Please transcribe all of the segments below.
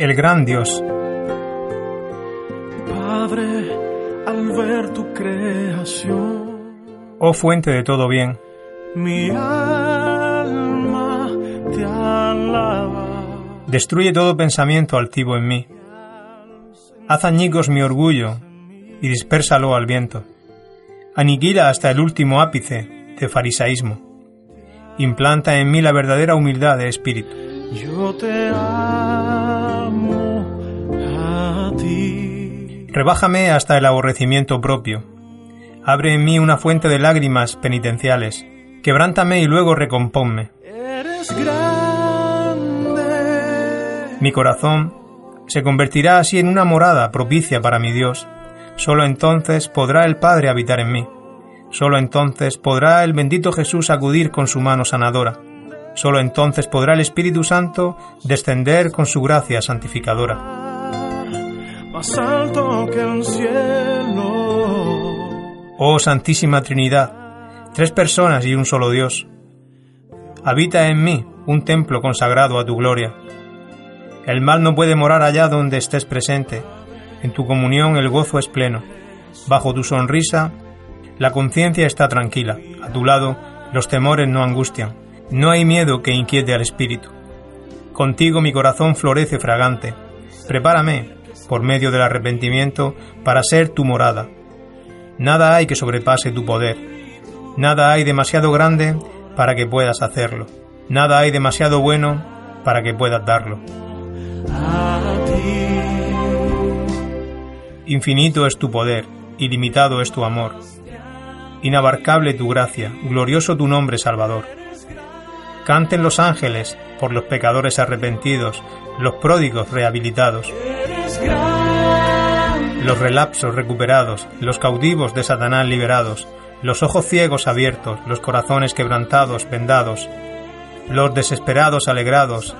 El gran Dios. Padre, al ver tu creación, Oh fuente de todo bien, mi alma te alaba. destruye todo pensamiento altivo en mí. Haz añicos mi orgullo y dispérsalo al viento. Aniquila hasta el último ápice de farisaísmo. Implanta en mí la verdadera humildad de espíritu. Yo te amo ti. Rebájame hasta el aborrecimiento propio. Abre en mí una fuente de lágrimas penitenciales. Quebrántame y luego recompónme. Eres grande. Mi corazón se convertirá así en una morada propicia para mi Dios. Solo entonces podrá el Padre habitar en mí. Solo entonces podrá el bendito Jesús acudir con su mano sanadora. Solo entonces podrá el Espíritu Santo descender con su gracia santificadora. Más que el cielo. Oh Santísima Trinidad, tres personas y un solo Dios. Habita en mí un templo consagrado a tu gloria. El mal no puede morar allá donde estés presente. En tu comunión el gozo es pleno. Bajo tu sonrisa, la conciencia está tranquila. A tu lado, los temores no angustian. No hay miedo que inquiete al espíritu. Contigo mi corazón florece fragante. Prepárame, por medio del arrepentimiento, para ser tu morada. Nada hay que sobrepase tu poder. Nada hay demasiado grande para que puedas hacerlo. Nada hay demasiado bueno para que puedas darlo. Infinito es tu poder, ilimitado es tu amor. Inabarcable tu gracia, glorioso tu nombre Salvador. Canten los ángeles por los pecadores arrepentidos, los pródigos rehabilitados, los relapsos recuperados, los cautivos de Satanás liberados, los ojos ciegos abiertos, los corazones quebrantados vendados, los desesperados alegrados,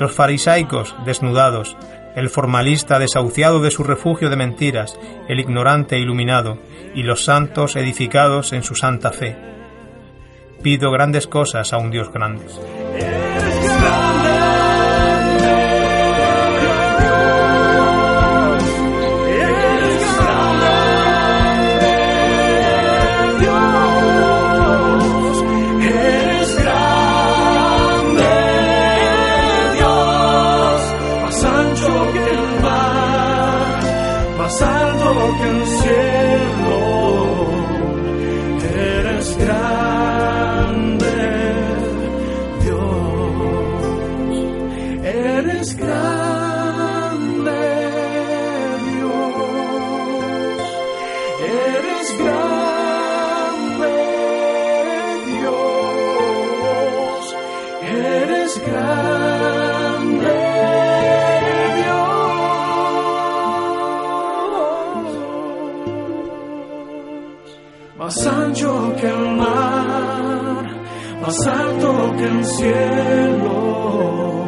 los farisaicos desnudados, el formalista desahuciado de su refugio de mentiras, el ignorante iluminado, y los santos edificados en su santa fe. Pido grandes cosas a un Dios grande. Más alto que el cielo. Eres grande, Dios. Eres grande, Dios. Eres grande, Dios. Más ancho que el mar, más alto que el cielo.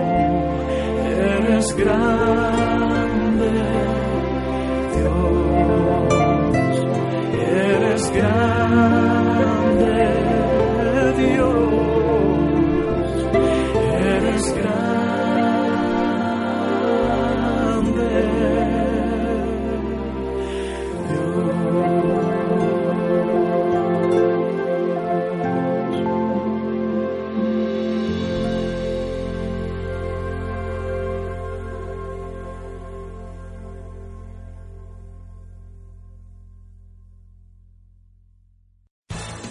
Eres